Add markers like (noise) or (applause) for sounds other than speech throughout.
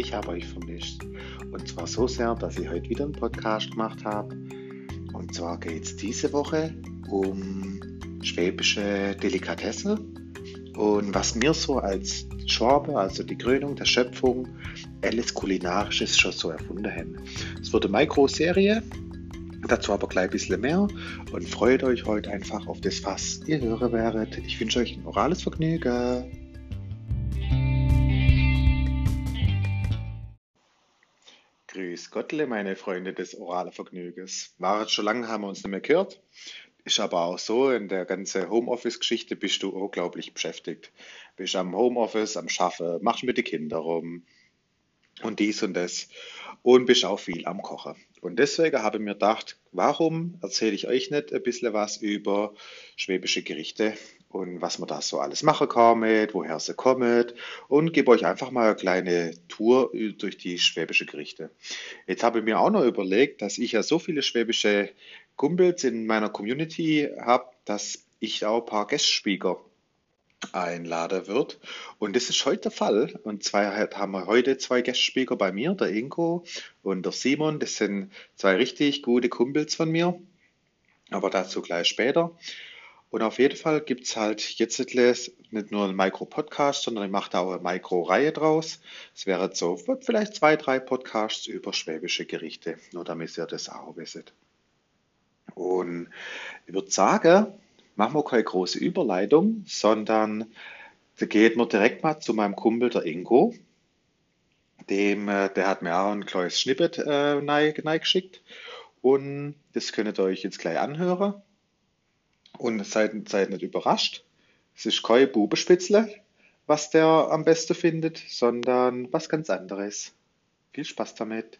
ich habe euch vermisst. Und zwar so sehr, dass ich heute wieder einen Podcast gemacht habe. Und zwar geht es diese Woche um schwäbische Delikatesse und was mir so als Schwabe, also die Krönung der Schöpfung, alles Kulinarisches schon so erfunden haben. Es wird eine Mikroserie, dazu aber gleich ein bisschen mehr und freut euch heute einfach auf das, was ihr hören werdet. Ich wünsche euch ein orales Vergnügen. Grüß Gottle, meine Freunde des oralen Vergnügens. War schon lange, haben wir uns nicht mehr gehört. Ist aber auch so, in der ganzen Homeoffice-Geschichte bist du unglaublich beschäftigt. Bist am Homeoffice, am Schaffen, machst mit den Kindern rum und dies und das und bist auch viel am Kochen. Und deswegen habe ich mir gedacht, warum erzähle ich euch nicht ein bisschen was über schwäbische Gerichte und was man da so alles machen kann mit, woher sie kommen und gebe euch einfach mal eine kleine Tour durch die schwäbische Gerichte. Jetzt habe ich mir auch noch überlegt, dass ich ja so viele schwäbische Kumpels in meiner Community habe, dass ich auch ein paar Gästspieler einladen wird. Und das ist heute der Fall. Und zwar haben wir heute zwei Gästspieler bei mir, der Ingo und der Simon. Das sind zwei richtig gute Kumpels von mir. Aber dazu gleich später. Und auf jeden Fall gibt es halt jetzt nicht nur einen Micro-Podcast, sondern ich mache da auch eine Micro-Reihe draus. Es wäre so vielleicht zwei, drei Podcasts über schwäbische Gerichte, nur damit ihr das auch wisst. Und ich würde sagen, machen wir keine große Überleitung, sondern da geht man direkt mal zu meinem Kumpel, der Ingo. Dem, äh, der hat mir auch ein kleines Snippet äh, geschickt. Und das könnt ihr euch jetzt gleich anhören. Und seid, seid nicht überrascht. Es ist kein Bubenspitzle, was der am besten findet, sondern was ganz anderes. Viel Spaß damit.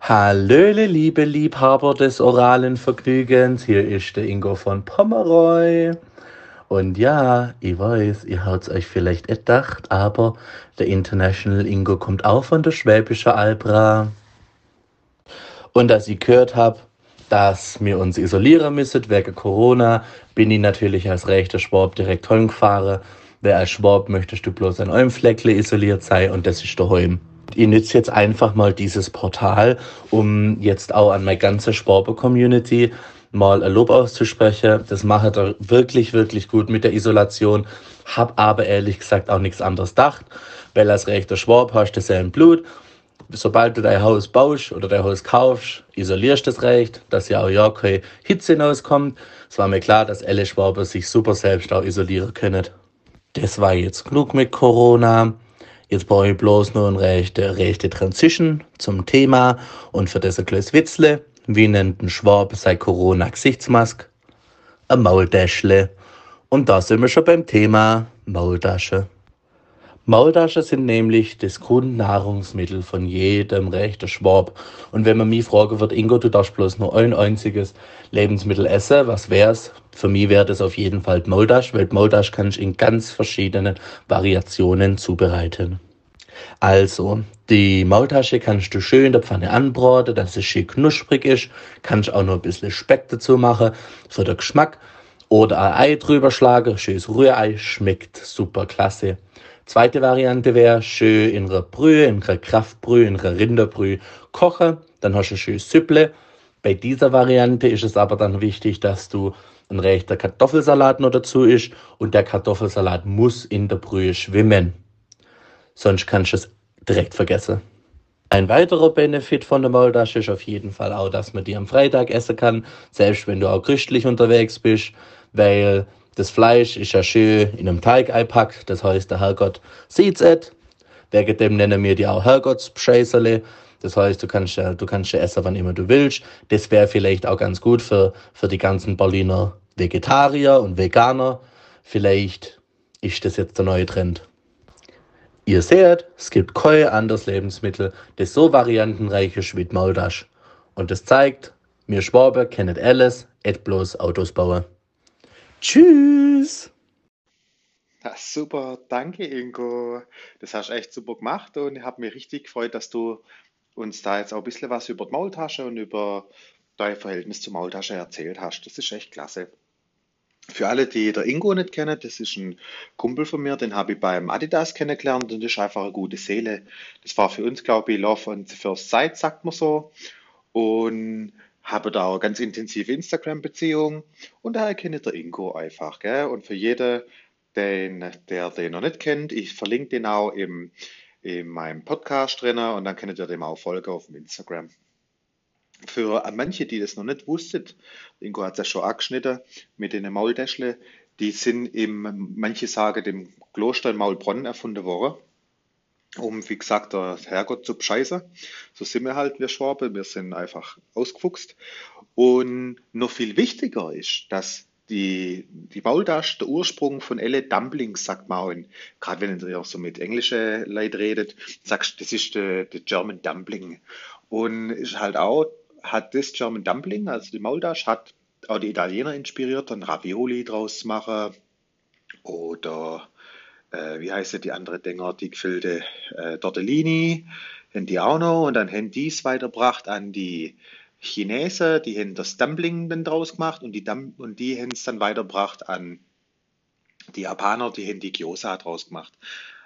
Hallöle, liebe Liebhaber des oralen Vergnügens, hier ist der Ingo von Pomeroy. Und ja, ich weiß, ihr habt es euch vielleicht gedacht, aber der International Ingo kommt auch von der Schwäbischen Albra. Und als ich gehört habe, dass wir uns isolieren müssen wegen Corona, bin ich natürlich als rechter Schwab direkt heimgefahren. Wer als Schwab möchtest du bloß an eurem Fleckle isoliert sein und das ist daheim ich nütze jetzt einfach mal dieses Portal, um jetzt auch an meine ganze Sporbe-Community mal ein Lob auszusprechen. Das macht er wirklich, wirklich gut mit der Isolation. Hab aber ehrlich gesagt auch nichts anderes gedacht, weil als rechter Schwab hast du ja Blut. Sobald du dein Haus baust oder dein Haus kaufst, isolierst du das recht, dass ja auch ja keine Hitze hinauskommt. Es war mir klar, dass alle Schwaber sich super selbst auch isolieren können. Das war jetzt genug mit Corona. Jetzt brauche ich bloß nur eine rechte, rechte Transition zum Thema und für das ein kleines Witzle. Wie nennt ein Schwab sei Corona-Gesichtsmaske? Ein Maultäschle. Und da sind wir schon beim Thema Maultasche. Maultaschen sind nämlich das Grundnahrungsmittel von jedem rechten Schwab. Und wenn man mich fragen wird, Ingo, du darfst bloß nur ein einziges Lebensmittel essen, was wär's? Für mich wäre das auf jeden Fall Maultasch, weil Maultasch kann ich in ganz verschiedenen Variationen zubereiten. Also, die Maultasche kannst du schön in der Pfanne anbraten, dass es schön knusprig ist. Kannst auch noch ein bisschen Speck dazu machen für den Geschmack. Oder ein Ei drüber schlagen, schönes Rührei, schmeckt super klasse. Zweite Variante wäre schön in einer Brühe, in einer Kraftbrühe, in einer Rinderbrühe kochen. Dann hast du ein schönes Süpple. Bei dieser Variante ist es aber dann wichtig, dass du ein rechter Kartoffelsalat noch dazu isst und der Kartoffelsalat muss in der Brühe schwimmen. Sonst kannst du es direkt vergessen. Ein weiterer Benefit von der Maultasche ist auf jeden Fall auch, dass man die am Freitag essen kann, selbst wenn du auch christlich unterwegs bist, weil das Fleisch ist ja schön in einem Teig eingepackt, das heißt, der Herrgott sieht's et. Wegen dem nennen wir die auch Herrgottsscheißerle. Das heißt, du kannst ja, du kannst ja essen, wann immer du willst. Das wäre vielleicht auch ganz gut für, für die ganzen Berliner Vegetarier und Veganer. Vielleicht ist das jetzt der neue Trend. Ihr seht, es gibt kein anderes Lebensmittel, das so variantenreich ist wie Maultasch. Und das zeigt, wir Schwabe kennen alles, et bloß Autos bauen. Tschüss. Ja, super, danke Ingo. Das hast du echt super gemacht und ich habe mich richtig gefreut, dass du uns da jetzt auch ein bisschen was über die Maultasche und über dein Verhältnis zur Maultasche erzählt hast. Das ist echt klasse. Für alle, die der Ingo nicht kennen, das ist ein Kumpel von mir, den habe ich beim Adidas kennengelernt und das ist einfach eine gute Seele. Das war für uns, glaube ich, Love on the First Sight, sagt man so. Und habe da auch ganz intensive Instagram-Beziehung und daher kenne ich der Ingo einfach. Gell? Und für jeden, den, der den noch nicht kennt, ich verlinke den auch im, in meinem Podcast drin und dann könnt ihr dem auch folgen auf dem Instagram. Für manche, die das noch nicht wussten, Ingo hat es ja schon angeschnitten mit den Maultäschle, die sind im, manche sagen, dem Kloster in Maulbronn erfunden worden, um, wie gesagt, der Herrgott zu bescheißen. So sind wir halt, wir Schwabe, wir sind einfach ausgefuchst. Und noch viel wichtiger ist, dass die, die Maultasche der Ursprung von alle Dumplings, sagt man auch. Gerade wenn ihr auch so mit englischen Leuten redet, sagst das ist der, der German Dumpling. Und ist halt auch hat das German Dumpling, also die Maultasch, hat auch die Italiener inspiriert, dann Ravioli draus zu machen oder äh, wie heißt die andere Dinger, die gefüllte äh, Tortellini, haben die auch noch und dann haben die es weitergebracht an die Chinesen, die haben das Dumpling dann draus gemacht und die, und die haben es dann weitergebracht an die Japaner, die haben die Gyoza draus gemacht.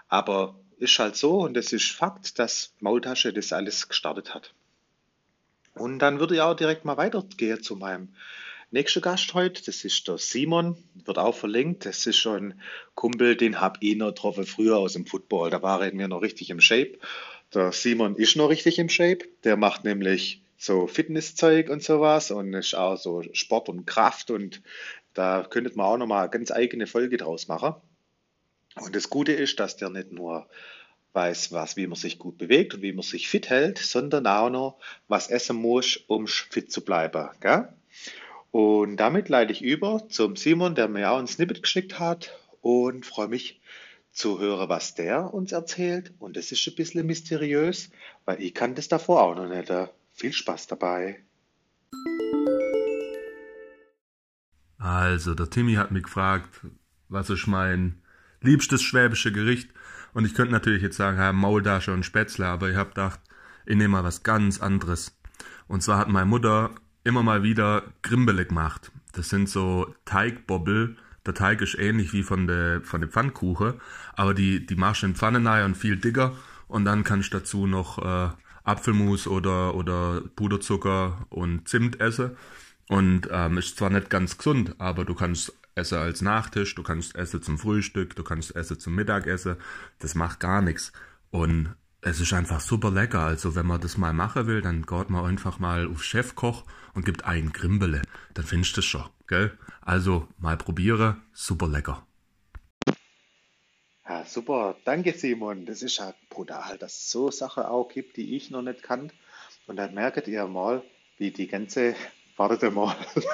Aber ist halt so und es ist Fakt, dass Maultasche das alles gestartet hat. Und dann würde ich auch direkt mal weitergehen zu meinem nächsten Gast heute. Das ist der Simon, wird auch verlinkt. Das ist schon ein Kumpel, den habe ich noch getroffen früher aus dem Football. Da war er mir noch richtig im Shape. Der Simon ist noch richtig im Shape. Der macht nämlich so Fitnesszeug und sowas und ist auch so Sport und Kraft und da könnte man auch noch mal eine ganz eigene Folge draus machen. Und das Gute ist, dass der nicht nur weiß, was, wie man sich gut bewegt und wie man sich fit hält, sondern auch noch, was essen muss, um fit zu bleiben. Gell? Und damit leite ich über zum Simon, der mir auch ein Snippet geschickt hat und freue mich zu hören, was der uns erzählt. Und das ist ein bisschen mysteriös, weil ich kann das davor auch noch nicht. Viel Spaß dabei. Also, der Timmy hat mich gefragt, was ist mein liebstes schwäbische Gericht. Und ich könnte natürlich jetzt sagen, ja, Maultasche und Spätzle, aber ich habe gedacht, ich nehme mal was ganz anderes. Und zwar hat meine Mutter immer mal wieder Grimbele gemacht. Das sind so Teigbobbel. Der Teig ist ähnlich wie von der von der Pfannkuchen, aber die die machst du in Pfanne rein und viel dicker und dann kannst du dazu noch äh, Apfelmus oder oder Puderzucker und Zimt essen. Und ähm, ist zwar nicht ganz gesund, aber du kannst essen als Nachtisch, du kannst essen zum Frühstück, du kannst essen zum Mittagessen. Das macht gar nichts. Und es ist einfach super lecker. Also wenn man das mal machen will, dann geht man einfach mal auf Chefkoch und gibt ein Grimbele. Dann findest du es schon, gell? Also mal probiere, super lecker. Ja, super, danke Simon. Das ist ja brutal, dass es so Sachen auch gibt, die ich noch nicht kannte. Und dann merkt ihr mal, wie die ganze, wartet mal, (laughs)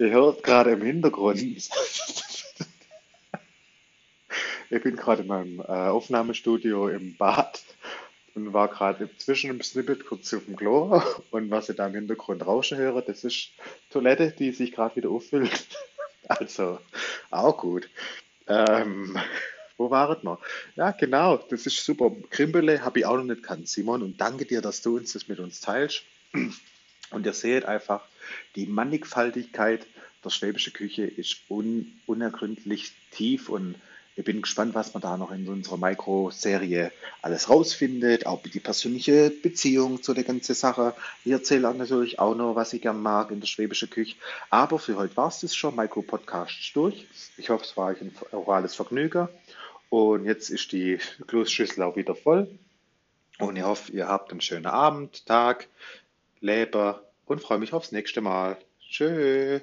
Ihr hört gerade im Hintergrund. Ich bin gerade in meinem äh, Aufnahmestudio im Bad und war gerade zwischen dem Snippet kurz auf dem Klo. Und was ihr da im Hintergrund rauschen höre, das ist Toilette, die sich gerade wieder auffüllt. (laughs) Also, auch gut. Ähm, wo waret wir? Ja, genau, das ist super. Krimbele habe ich auch noch nicht kannt, Simon. Und danke dir, dass du uns das mit uns teilst. Und ihr seht einfach, die Mannigfaltigkeit der schwäbischen Küche ist un unergründlich tief und ich bin gespannt, was man da noch in unserer Mikroserie alles rausfindet, auch die persönliche Beziehung zu der ganzen Sache. Ich erzähle natürlich auch noch, was ich gern mag in der schwäbischen Küche. Aber für heute war es das schon. Mikro-Podcast ist durch. Ich hoffe, es war euch ein orales Vergnügen. Und jetzt ist die Kloßschüssel auch wieder voll. Und ich hoffe, ihr habt einen schönen Abend, Tag, Leber und freue mich aufs nächste Mal. Tschüss.